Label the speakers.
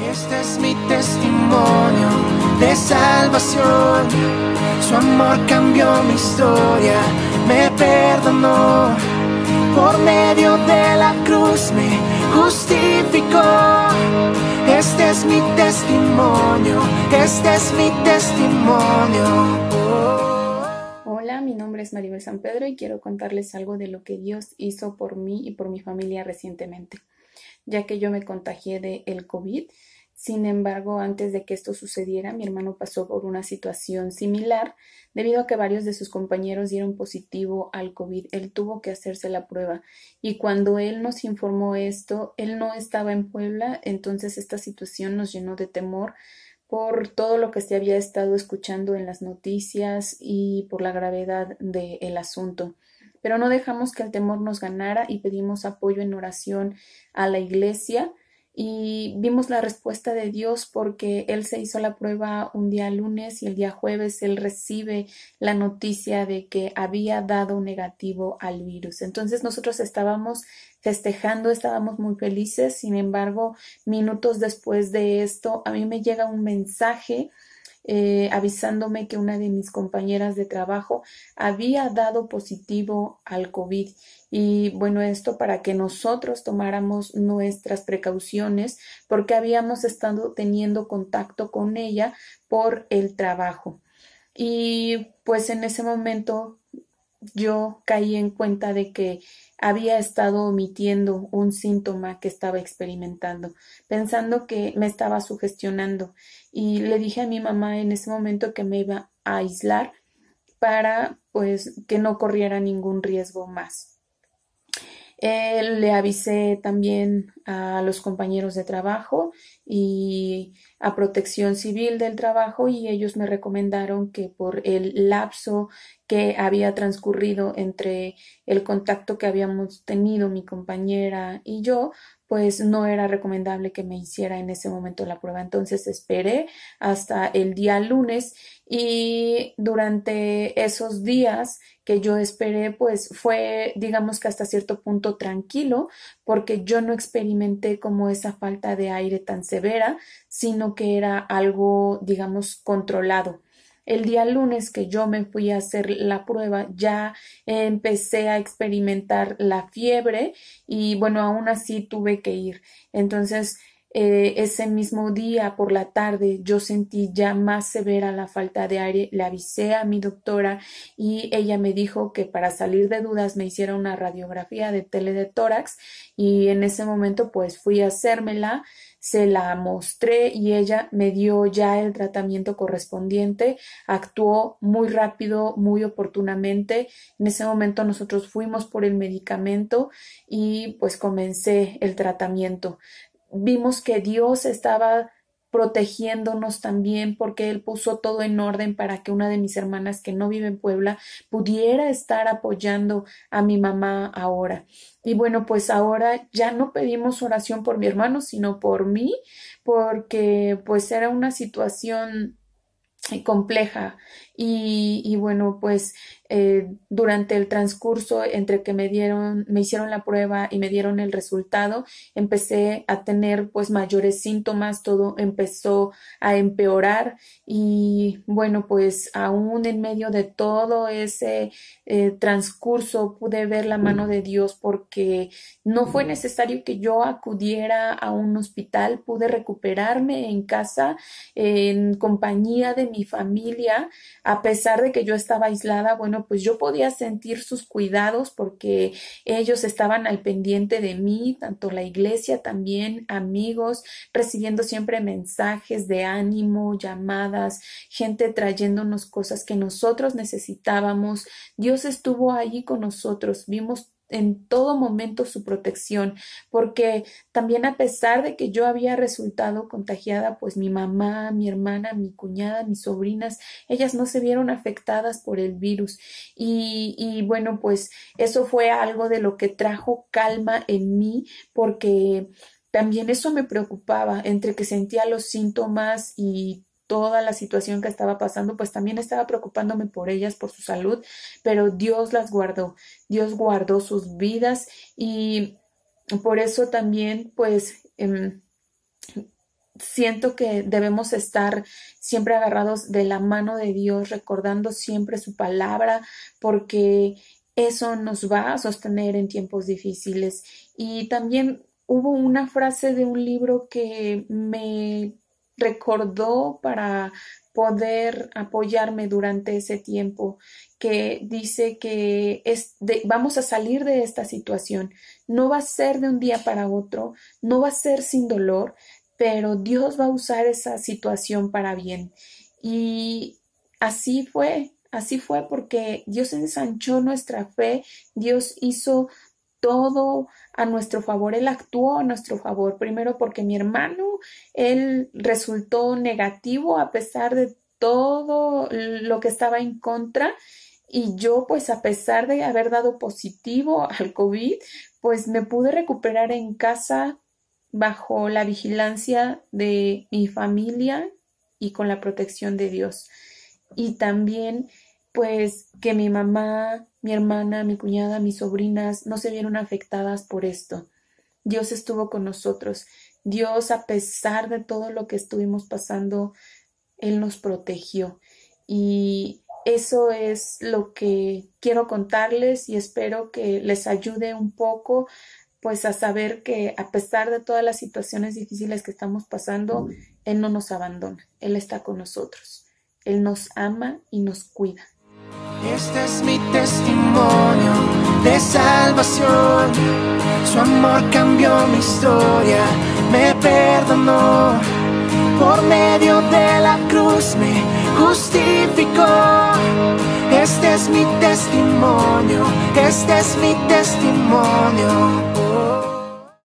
Speaker 1: Este es mi testimonio de salvación. Su amor cambió mi historia, me perdonó. Por medio de la cruz me justificó. Este es mi testimonio, este es mi testimonio.
Speaker 2: Hola, mi nombre es Maribel San Pedro y quiero contarles algo de lo que Dios hizo por mí y por mi familia recientemente, ya que yo me contagié de el COVID. Sin embargo, antes de que esto sucediera, mi hermano pasó por una situación similar debido a que varios de sus compañeros dieron positivo al COVID. Él tuvo que hacerse la prueba. Y cuando él nos informó esto, él no estaba en Puebla, entonces esta situación nos llenó de temor por todo lo que se había estado escuchando en las noticias y por la gravedad del asunto pero no dejamos que el temor nos ganara y pedimos apoyo en oración a la iglesia y vimos la respuesta de Dios porque él se hizo la prueba un día lunes y el día jueves él recibe la noticia de que había dado negativo al virus. Entonces nosotros estábamos festejando, estábamos muy felices, sin embargo, minutos después de esto, a mí me llega un mensaje eh, avisándome que una de mis compañeras de trabajo había dado positivo al COVID. Y bueno, esto para que nosotros tomáramos nuestras precauciones porque habíamos estado teniendo contacto con ella por el trabajo. Y pues en ese momento yo caí en cuenta de que había estado omitiendo un síntoma que estaba experimentando, pensando que me estaba sugestionando. Y le dije a mi mamá en ese momento que me iba a aislar para pues que no corriera ningún riesgo más. Eh, le avisé también a los compañeros de trabajo y a protección civil del trabajo y ellos me recomendaron que por el lapso que había transcurrido entre el contacto que habíamos tenido mi compañera y yo, pues no era recomendable que me hiciera en ese momento la prueba. Entonces esperé hasta el día lunes y durante esos días que yo esperé, pues fue, digamos que hasta cierto punto tranquilo, porque yo no experimenté como esa falta de aire tan severa, sino que era algo, digamos, controlado. El día lunes que yo me fui a hacer la prueba ya empecé a experimentar la fiebre y bueno, aún así tuve que ir. Entonces, eh, ese mismo día por la tarde yo sentí ya más severa la falta de aire, le avisé a mi doctora y ella me dijo que para salir de dudas me hiciera una radiografía de tele de tórax y en ese momento pues fui a hacérmela, se la mostré y ella me dio ya el tratamiento correspondiente, actuó muy rápido, muy oportunamente. En ese momento nosotros fuimos por el medicamento y pues comencé el tratamiento vimos que Dios estaba protegiéndonos también porque Él puso todo en orden para que una de mis hermanas que no vive en Puebla pudiera estar apoyando a mi mamá ahora. Y bueno, pues ahora ya no pedimos oración por mi hermano, sino por mí, porque pues era una situación compleja y, bueno pues eh, durante el transcurso entre que me dieron, me hicieron la prueba y me dieron el resultado, empecé a tener pues mayores síntomas, todo empezó a empeorar y bueno pues aún en medio de todo ese eh, transcurso pude ver la mano de Dios porque no fue necesario que yo acudiera a un hospital, pude recuperarme en casa en compañía de mi familia, a pesar de que yo estaba aislada, bueno pues yo podía sentir sus cuidados porque ellos estaban al pendiente de mí, tanto la iglesia también, amigos, recibiendo siempre mensajes de ánimo, llamadas, gente trayéndonos cosas que nosotros necesitábamos. Dios estuvo allí con nosotros, vimos en todo momento su protección, porque también a pesar de que yo había resultado contagiada, pues mi mamá, mi hermana, mi cuñada, mis sobrinas, ellas no se vieron afectadas por el virus. Y, y bueno, pues eso fue algo de lo que trajo calma en mí, porque también eso me preocupaba, entre que sentía los síntomas y toda la situación que estaba pasando, pues también estaba preocupándome por ellas, por su salud, pero Dios las guardó, Dios guardó sus vidas y por eso también, pues, em, siento que debemos estar siempre agarrados de la mano de Dios, recordando siempre su palabra, porque eso nos va a sostener en tiempos difíciles. Y también hubo una frase de un libro que me recordó para poder apoyarme durante ese tiempo, que dice que es vamos a salir de esta situación. No va a ser de un día para otro, no va a ser sin dolor, pero Dios va a usar esa situación para bien. Y así fue, así fue porque Dios ensanchó nuestra fe, Dios hizo todo a nuestro favor, Él actuó a nuestro favor, primero porque mi hermano, él resultó negativo a pesar de todo lo que estaba en contra. Y yo pues a pesar de haber dado positivo al COVID, pues me pude recuperar en casa bajo la vigilancia de mi familia y con la protección de Dios. Y también, pues, que mi mamá, mi hermana, mi cuñada, mis sobrinas no se vieron afectadas por esto. Dios estuvo con nosotros. Dios, a pesar de todo lo que estuvimos pasando, Él nos protegió. Y eso es lo que quiero contarles y espero que les ayude un poco pues a saber que a pesar de todas las situaciones difíciles que estamos pasando, Él no nos abandona, Él está con nosotros, Él nos ama y nos cuida.
Speaker 1: Este es mi testimonio de salvación, su amor cambió mi historia, me perdonó, por medio de la cruz me justificó. Este es mi testimonio, este es mi testimonio.